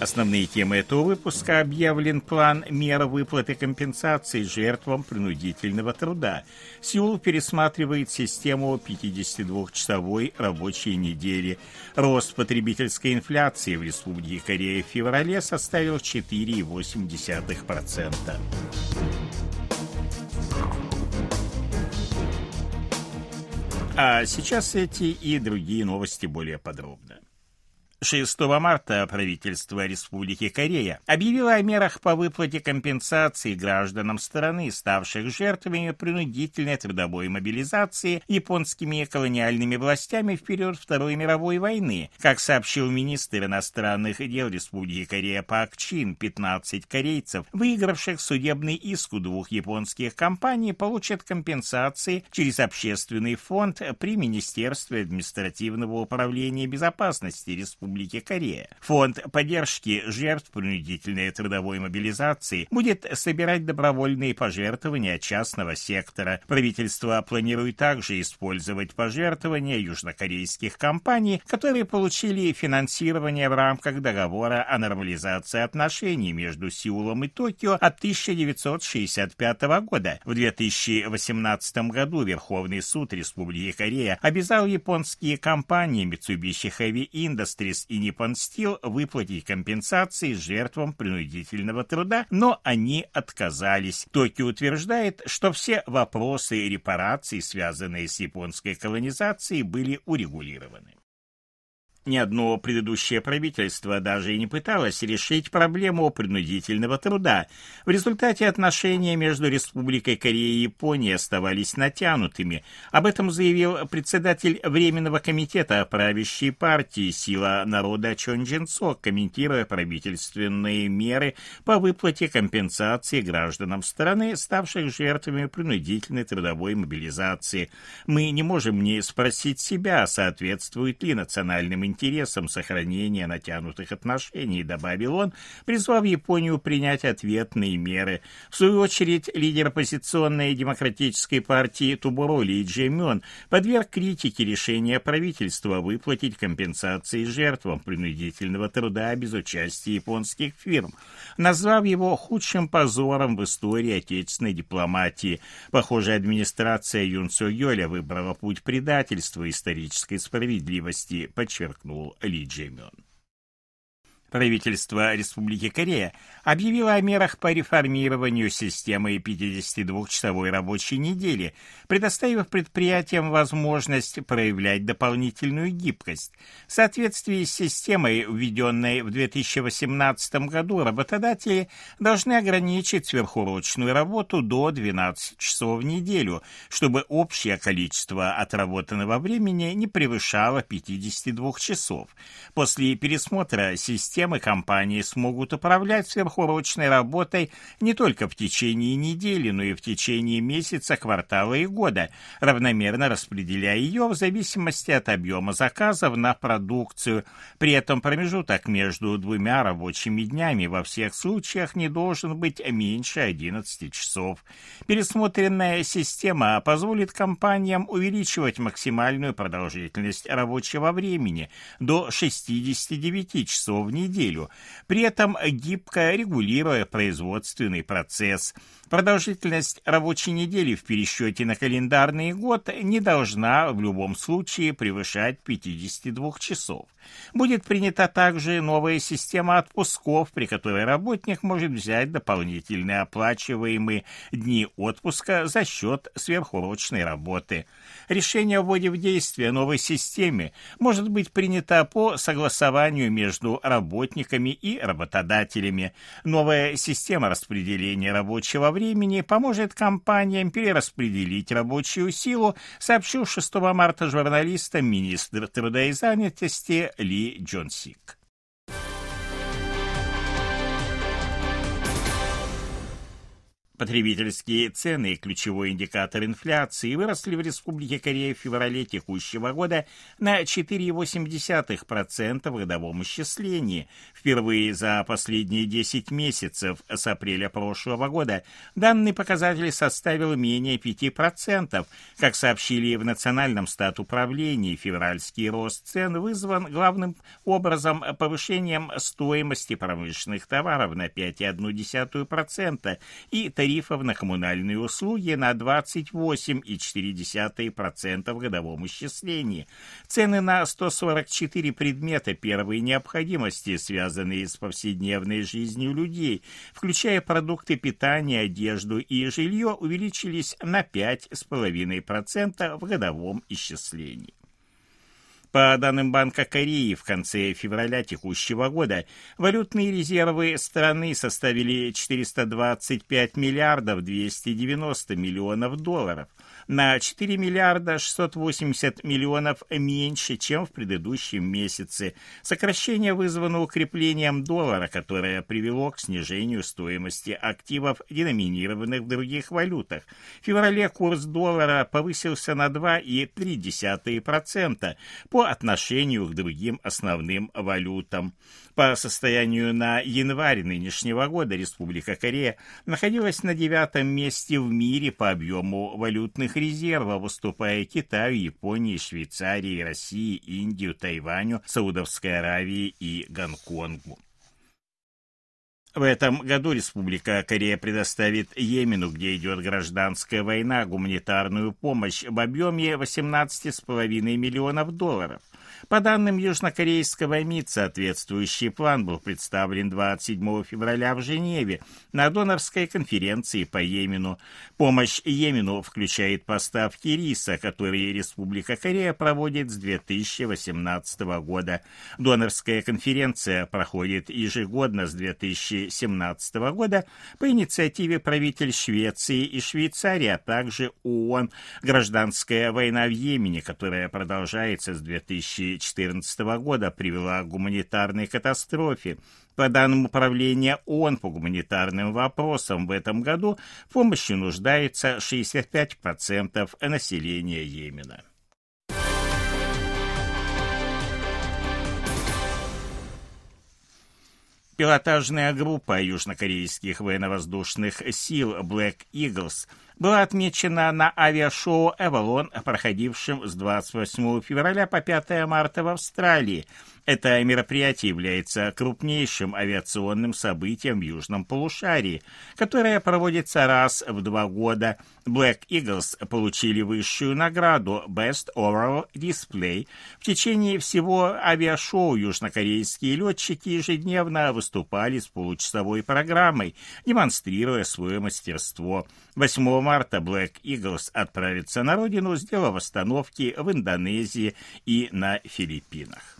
Основные темы этого выпуска объявлен план мер выплаты компенсации жертвам принудительного труда. Сеул пересматривает систему 52-часовой рабочей недели. Рост потребительской инфляции в Республике Корея в феврале составил 4,8%. А сейчас эти и другие новости более подробно. 6 марта правительство Республики Корея объявило о мерах по выплате компенсации гражданам страны, ставших жертвами принудительной трудовой мобилизации японскими колониальными властями в период Второй мировой войны. Как сообщил министр иностранных дел Республики Корея Пак Чин, 15 корейцев, выигравших судебный иск у двух японских компаний, получат компенсации через общественный фонд при Министерстве административного управления безопасности Республики Республики Корея. Фонд поддержки жертв принудительной трудовой мобилизации будет собирать добровольные пожертвования частного сектора. Правительство планирует также использовать пожертвования южнокорейских компаний, которые получили финансирование в рамках договора о нормализации отношений между Сеулом и Токио от 1965 года. В 2018 году Верховный суд Республики Корея обязал японские компании Mitsubishi Heavy Industries и Nippon Steel выплатить компенсации жертвам принудительного труда, но они отказались. Токио утверждает, что все вопросы репараций, связанные с японской колонизацией, были урегулированы. Ни одно предыдущее правительство даже и не пыталось решить проблему принудительного труда. В результате отношения между Республикой Корея и Японией оставались натянутыми. Об этом заявил председатель Временного комитета правящей партии «Сила народа» Чон Джин Сок, комментируя правительственные меры по выплате компенсации гражданам страны, ставших жертвами принудительной трудовой мобилизации. Мы не можем не спросить себя, соответствует ли национальным интересам сохранения натянутых отношений, добавил он, призвав Японию принять ответные меры. В свою очередь, лидер оппозиционной демократической партии Тубуро Ли Джемён подверг критике решения правительства выплатить компенсации жертвам принудительного труда без участия японских фирм, назвав его худшим позором в истории отечественной дипломатии. Похоже, администрация Юн Су Йоля выбрала путь предательства исторической справедливости, подчеркнул подчеркнул Ли Джеймён. Правительство Республики Корея объявило о мерах по реформированию системы 52-часовой рабочей недели, предоставив предприятиям возможность проявлять дополнительную гибкость. В соответствии с системой, введенной в 2018 году, работодатели должны ограничить сверхурочную работу до 12 часов в неделю, чтобы общее количество отработанного времени не превышало 52 часов. После пересмотра системы системы компании смогут управлять сверхурочной работой не только в течение недели, но и в течение месяца, квартала и года, равномерно распределяя ее в зависимости от объема заказов на продукцию. При этом промежуток между двумя рабочими днями во всех случаях не должен быть меньше 11 часов. Пересмотренная система позволит компаниям увеличивать максимальную продолжительность рабочего времени до 69 часов в неделю неделю, при этом гибко регулируя производственный процесс. Продолжительность рабочей недели в пересчете на календарный год не должна в любом случае превышать 52 часов. Будет принята также новая система отпусков, при которой работник может взять дополнительные оплачиваемые дни отпуска за счет сверхурочной работы. Решение о вводе в действие новой системы может быть принято по согласованию между работниками и работодателями. Новая система распределения рабочего времени поможет компаниям перераспределить рабочую силу, сообщил 6 марта журналистам министр труда и занятости ли Джонсик. Потребительские цены, ключевой индикатор инфляции, выросли в Республике Корея в феврале текущего года на 4,8% в годовом исчислении. Впервые за последние 10 месяцев с апреля прошлого года данный показатель составил менее 5%. Как сообщили в Национальном статуправлении, февральский рост цен вызван главным образом повышением стоимости промышленных товаров на 5,1% и тарифов тарифов на коммунальные услуги на 28,4% в годовом исчислении. Цены на 144 предмета первой необходимости, связанные с повседневной жизнью людей, включая продукты питания, одежду и жилье, увеличились на 5,5% в годовом исчислении. По данным Банка Кореи, в конце февраля текущего года валютные резервы страны составили 425 миллиардов 290 миллионов долларов – на 4 миллиарда 680 миллионов меньше, чем в предыдущем месяце. Сокращение вызвано укреплением доллара, которое привело к снижению стоимости активов, деноминированных в других валютах. В феврале курс доллара повысился на 2,3% по отношению к другим основным валютам. По состоянию на январь нынешнего года Республика Корея находилась на девятом месте в мире по объему валютных резерва, выступая Китаю, Японии, Швейцарии, России, Индию, Тайваню, Саудовской Аравии и Гонконгу. В этом году Республика Корея предоставит Йемену, где идет гражданская война, гуманитарную помощь в объеме 18,5 миллионов долларов. По данным южнокорейского МИД, соответствующий план был представлен 27 февраля в Женеве на донорской конференции по Йемену. Помощь Йемену включает поставки риса, которые Республика Корея проводит с 2018 года. Донорская конференция проходит ежегодно с 2017 года по инициативе правитель Швеции и Швейцарии, а также ООН. Гражданская война в Йемене, которая продолжается с 2000 2014 года привела к гуманитарной катастрофе. По данным Управления ООН по гуманитарным вопросам в этом году в помощи нуждается 65% населения Йемена. Пилотажная группа южнокорейских военно-воздушных сил Black Eagles – была отмечена на авиашоу «Эвалон», проходившем с 28 февраля по 5 марта в Австралии. Это мероприятие является крупнейшим авиационным событием в Южном полушарии, которое проводится раз в два года. Black Eagles получили высшую награду Best Overall Display. В течение всего авиашоу южнокорейские летчики ежедневно выступали с получасовой программой, демонстрируя свое мастерство. 8 марта Black Eagles отправится на родину, сделав остановки в Индонезии и на Филиппинах.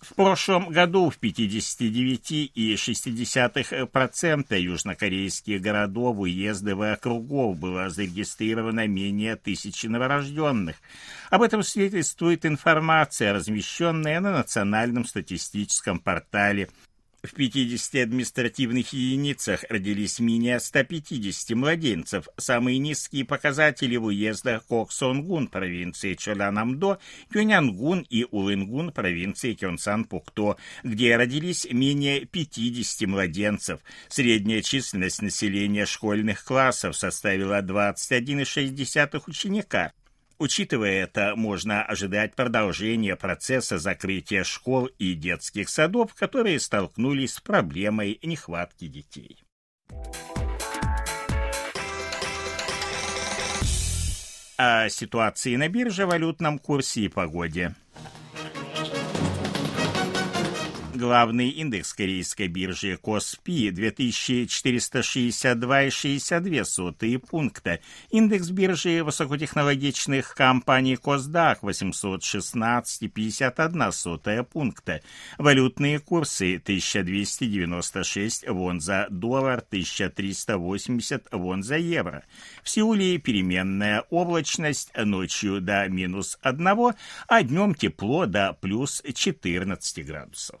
В прошлом году в 59,6% южнокорейских городов, уездов и округов было зарегистрировано менее тысячи новорожденных. Об этом свидетельствует информация, размещенная на национальном статистическом портале в 50 административных единицах родились менее 150 младенцев. Самые низкие показатели в уездах Коксонгун провинции Чоланамдо, Кюнянгун и Улынгун провинции Кёнсан-Пукто, где родились менее 50 младенцев. Средняя численность населения школьных классов составила 21,6 ученика. Учитывая это, можно ожидать продолжения процесса закрытия школ и детских садов, которые столкнулись с проблемой нехватки детей. О ситуации на бирже, валютном курсе и погоде. Главный индекс корейской биржи Коспи 2462,62 пункта, индекс биржи высокотехнологичных компаний Косдак 816,51 пункта, валютные курсы 1296 вон за доллар, 1380 вон за евро. В Сеуле переменная облачность ночью до минус 1, а днем тепло до плюс 14 градусов.